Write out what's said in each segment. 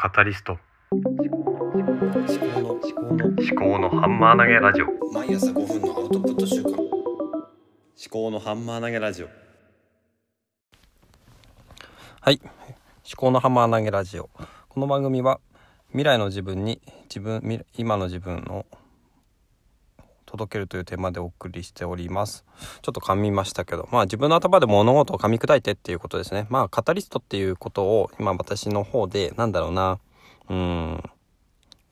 カタリスト。思考の思考の思考のハンマー投げラジオ。毎朝5分のアウトプット週間思考のハンマー投げラジオ。はい。思考のハンマー投げラジオ。この番組は未来の自分に自分未今の自分を届けるというテーマでお送りしております。ちょっと噛みましたけどまあ自分の頭で物事を噛み砕いてっていうことですね。まあカタリストっていうことを今私の方でなんだろうなうん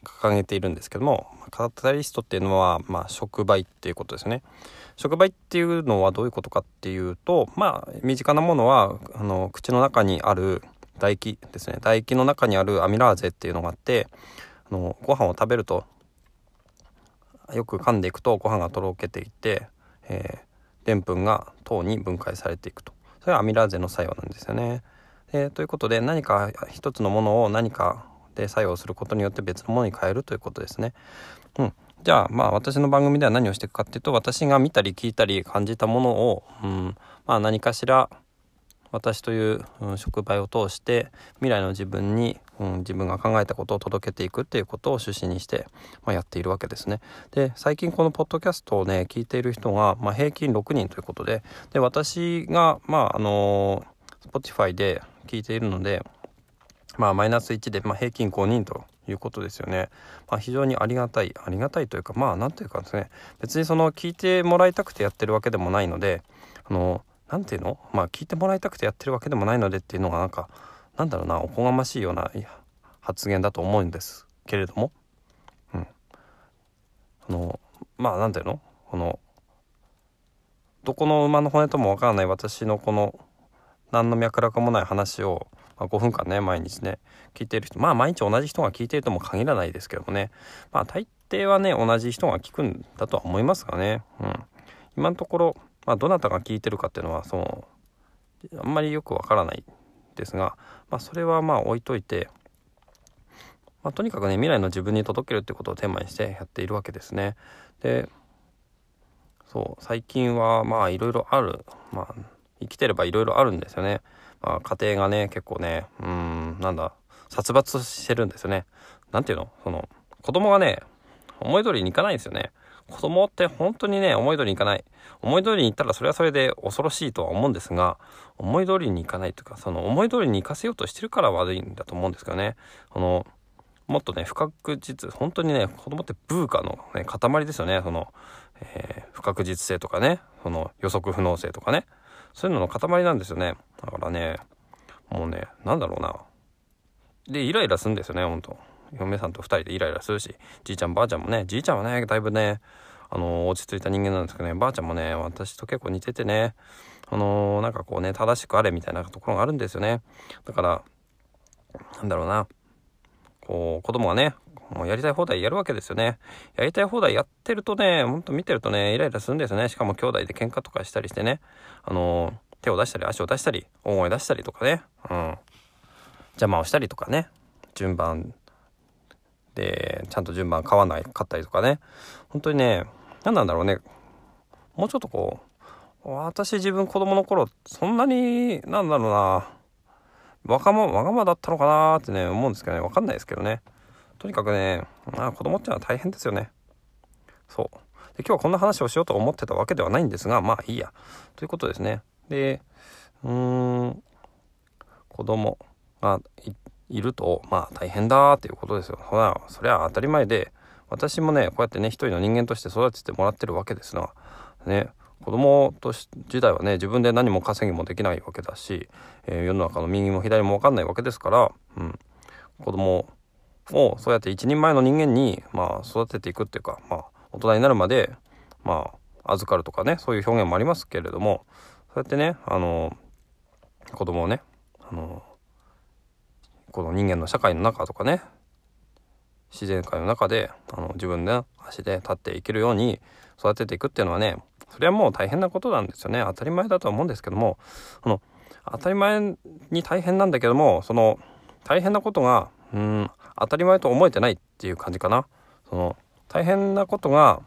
掲げているんですけどもカタリストっていうのはまあ触媒っていうことですね。触媒っていうのはどういうことかっていうとまあ身近なものはあの口の中にある唾液ですね。唾液の中にあるアミラーゼっていうのがあってあのご飯を食べるとよく噛んでいくとご飯がとろけていって、でんぷんが糖に分解されていくとそれはアミラーゼの作用なんですよね。えー、ということで何か一つのものを何かで作用することによって別のものに変えるということですね。うん、じゃあまあ私の番組では何をしていくかっていうと私が見たり聞いたり感じたものを、うんまあ、何かしら私という、触媒を通して未来の自分に、うん、自分が考えたことを届けていくっていうことを趣旨にして、まあ、やっているわけですね。で最近このポッドキャストをね聞いている人が、まあ、平均6人ということでで私がまああの Spotify で聞いているのでまあマイナス1で、まあ、平均5人ということですよね。まあ、非常にありがたいありがたいというかまあ何というかですね別にその聞いてもらいたくてやってるわけでもないのであの何ていうの？まあ聞いてもらいたくてやってるわけでもないのでっていうのがなんかなんだろうなおこがましいような発言だと思うんですけれども、うん、あのまあ何ていうの？このどこの馬の骨ともわからない私のこの何の脈絡もない話を、まあ、5分間ね毎日ね聞いてる人まあ毎日同じ人が聞いてるとも限らないですけどもね。まあ大抵はね同じ人が聞くんだとは思いますがね、うん、今のところまあ、どなたが聞いてるかっていうのはそのあんまりよくわからないですが、まあ、それはまあ置いといて、まあ、とにかくね未来の自分に届けるってことをテーマにしてやっているわけですね。でそう最近はまあいろいろある、まあ、生きてればいろいろあるんですよね。まあ、家庭がね結構ねうんなんだ殺伐してるんですよね。なんていうの？その子供がね思い通りにいかないんですよね。子供って本当にね、思い通りにいかない。思い通りに行ったらそれはそれで恐ろしいとは思うんですが、思い通りにいかないというか、その思い通りに行かせようとしてるから悪いんだと思うんですけどね。この、もっとね、不確実、本当にね、子供ってブーカの、ね、塊ですよね。その、えー、不確実性とかね、その予測不能性とかね。そういうのの塊なんですよね。だからね、もうね、なんだろうな。で、イライラするんですよね、ほんと。嫁さんと2人でイライラするしじいちゃんばあちゃんもねじいちゃんはねだいぶねあの落ち着いた人間なんですけどねばあちゃんもね私と結構似ててねあのー、なんかこうね正しくあれみたいなところがあるんですよねだからなんだろうなこう子供がねもうやりたい放題やるわけですよね。やりたい放題やってるとね、ほんと見てるとね、イライラするんですよね。しかも兄弟で喧嘩とかしたりしてね、あのー、手を出したり足を出したり、大声出したりとかね、うん。邪魔をしたりとかね、順番でちゃんと順番買わないかったりとかね。本当にね何なんだろうね。もうちょっとこう私自分子供の頃そんなになんだろうな。わがまわがまだったのかなってね思うんですけどね。分かんないですけどね。とにかくねあ子供ってのは大変ですよね。そう。で今日はこんな話をしようと思ってたわけではないんですがまあいいや。ということですね。でうーん子供がいるとまあ大変だっていうことですよ。そりゃそりゃ当たり前で私もねこうやってね一人の人間として育ててもらってるわけですがね子供とし時代はね自分で何も稼ぎもできないわけだし、えー、世の中の右も左も分かんないわけですから、うん、子供をそうやって一人前の人間に、まあ、育てていくっていうか、まあ、大人になるまで、まあ、預かるとかねそういう表現もありますけれどもそうやってねあの子供をねあのこの人間の社会の中とかね自然界の中であの自分の足で立っていけるように育てていくっていうのはねそれはもう大変なことなんですよね。当たり前だとは思うんですけどもその当たり前に大変なんだけどもその大変なことがうん当たり前と思えてないっていう感じかな。その大変なことが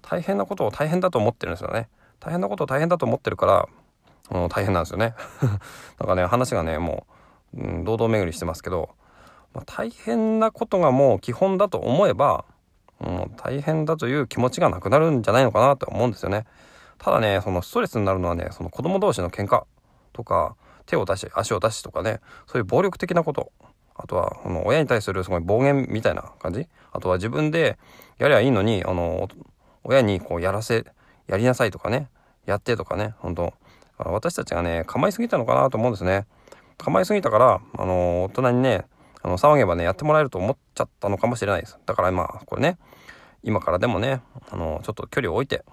大変なことを大変だと思ってるんですよね。大変なことを大変だと思ってるから、うん、大変なんですよね。だかね話がねもううん、堂々巡りしてますけどまあ、大変なことがもう基本だと思えばもう大変だという気持ちがなくなるんじゃないのかなと思うんですよね。ただねそのストレスになるのはねその子供同士の喧嘩とか手を出し足を出しとかねそういう暴力的なことあとは、あの、親に対するすごい暴言みたいな感じあとは自分でやりゃいいのに、あの、親にこうやらせ、やりなさいとかね、やってとかね、本当私たちがね、構いすぎたのかなと思うんですね。構いすぎたから、あの、大人にね、あの、騒げばね、やってもらえると思っちゃったのかもしれないです。だからまあ、これね、今からでもね、あの、ちょっと距離を置いて、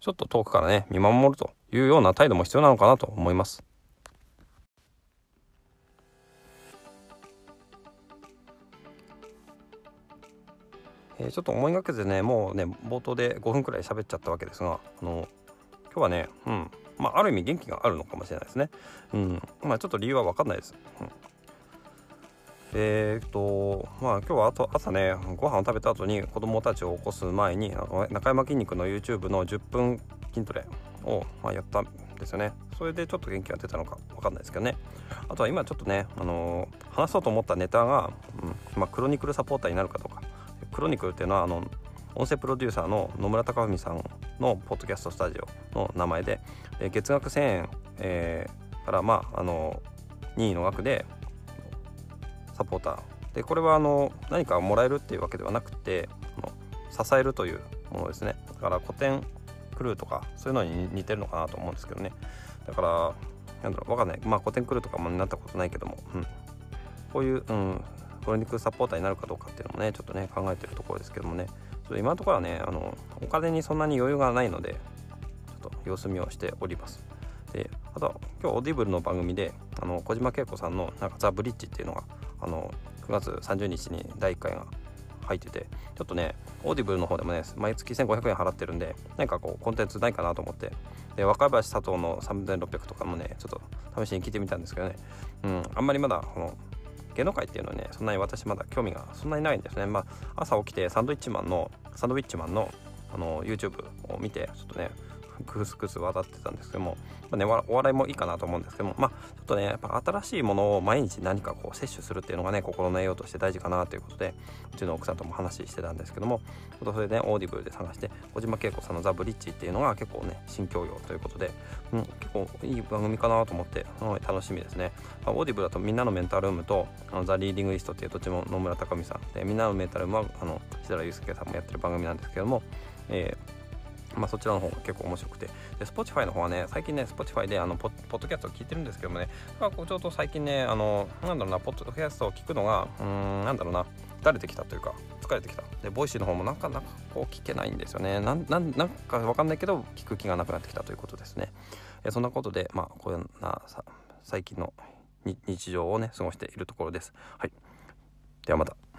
ちょっと遠くからね、見守るというような態度も必要なのかなと思います。えー、ちょっと思いがけずねもうね冒頭で5分くらい喋っちゃったわけですがあの今日はねうんまあある意味元気があるのかもしれないですね。うん。まあちょっと理由は分かんないです、うん、えー、っとまあ今日はあと朝ねご飯を食べた後に子供たちを起こす前にあの中山筋肉の YouTube の10分筋トレを、まあ、やったんですよね。それでちょっと元気が出たのか分かんないですけどね。あとは今ちょっとね、あのー、話そうと思ったネタが、うんまあ、クロニクルサポーターになるかどうか。クロニクルっていうのはあの音声プロデューサーの野村貴文さんのポッドキャストスタジオの名前で、えー、月額1000円、えー、からまああの任意の額でサポーター。でこれはあの何かもらえるっていうわけではなくて支えるというものですね。だから古典クルーとかそういうのに似てるのかなと思うんですけどね。だからなんだろう分かんない。まあ古典クルーとかもなったことないけども、うん、こういう、うん、クロニクサポーターになるかどうかっていうのもねちょっとね考えてるところですけどもね。っと今のところはねあのお金にそんなに余裕がないのでちょっと様子見をしております。であと今日 Audible の番組であの小島慶子さんのなんか The Bridge っていうのがあの9月30日に第1回が入っててちょっとね Audible の方でもね毎月1500円払ってるんで何かこうコンテンツないかなと思ってで若林佐藤の3600とかもねちょっと試しに聞いてみたんですけどねうんあんまりまだこの芸能界っていうのはねそんなに私まだ興味がそんなにないんですね。まあ朝起きてサンドイッチマンのサンドウィッチマンのあの YouTube を見てちょっとねクスクス笑ってたんですけども、まあね、お笑いもいいかなと思うんですけどもまあちょっとねやっぱ新しいものを毎日何かこう摂取するっていうのがね心の栄養として大事かなということでうちの奥さんとも話してたんですけどもそれでね Audible で探して小島慶子さんの「The Bridge」っていうのが結構ね新教養ということで、うん、結構いい番組かなと思って、うん、楽しみですね、まあ、 Audible だとみんなのメンタルームとあの The Reading List っていうどっちも野村高文さんでみんなのメンタルームはあの志田祐介さんもやってる番組なんですけども、えーまあ、そちらの方が結構面白くて。で Spotify の方はね最近ね Spotify であのポッドキャストを聞いてるんですけどもね。ちょうど最近ねあのなんだろうなポッドキャストを聞くのがうんなんだろうな慣れてきたというか疲れてきた。で Voicy の方もなかなかこう聞けないんですよね。なんなんなんかわかんないけど聞く気がなくなってきたということですね。えそんなことでまあこんな最近の日常をね過ごしているところです。はい。ではまた。